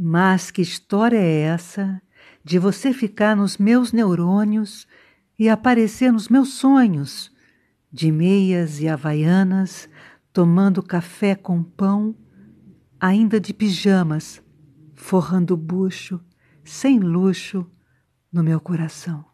Mas que história é essa de você ficar nos meus neurônios e aparecer nos meus sonhos, de meias e havaianas, tomando café com pão, ainda de pijamas, forrando bucho, sem luxo, no meu coração?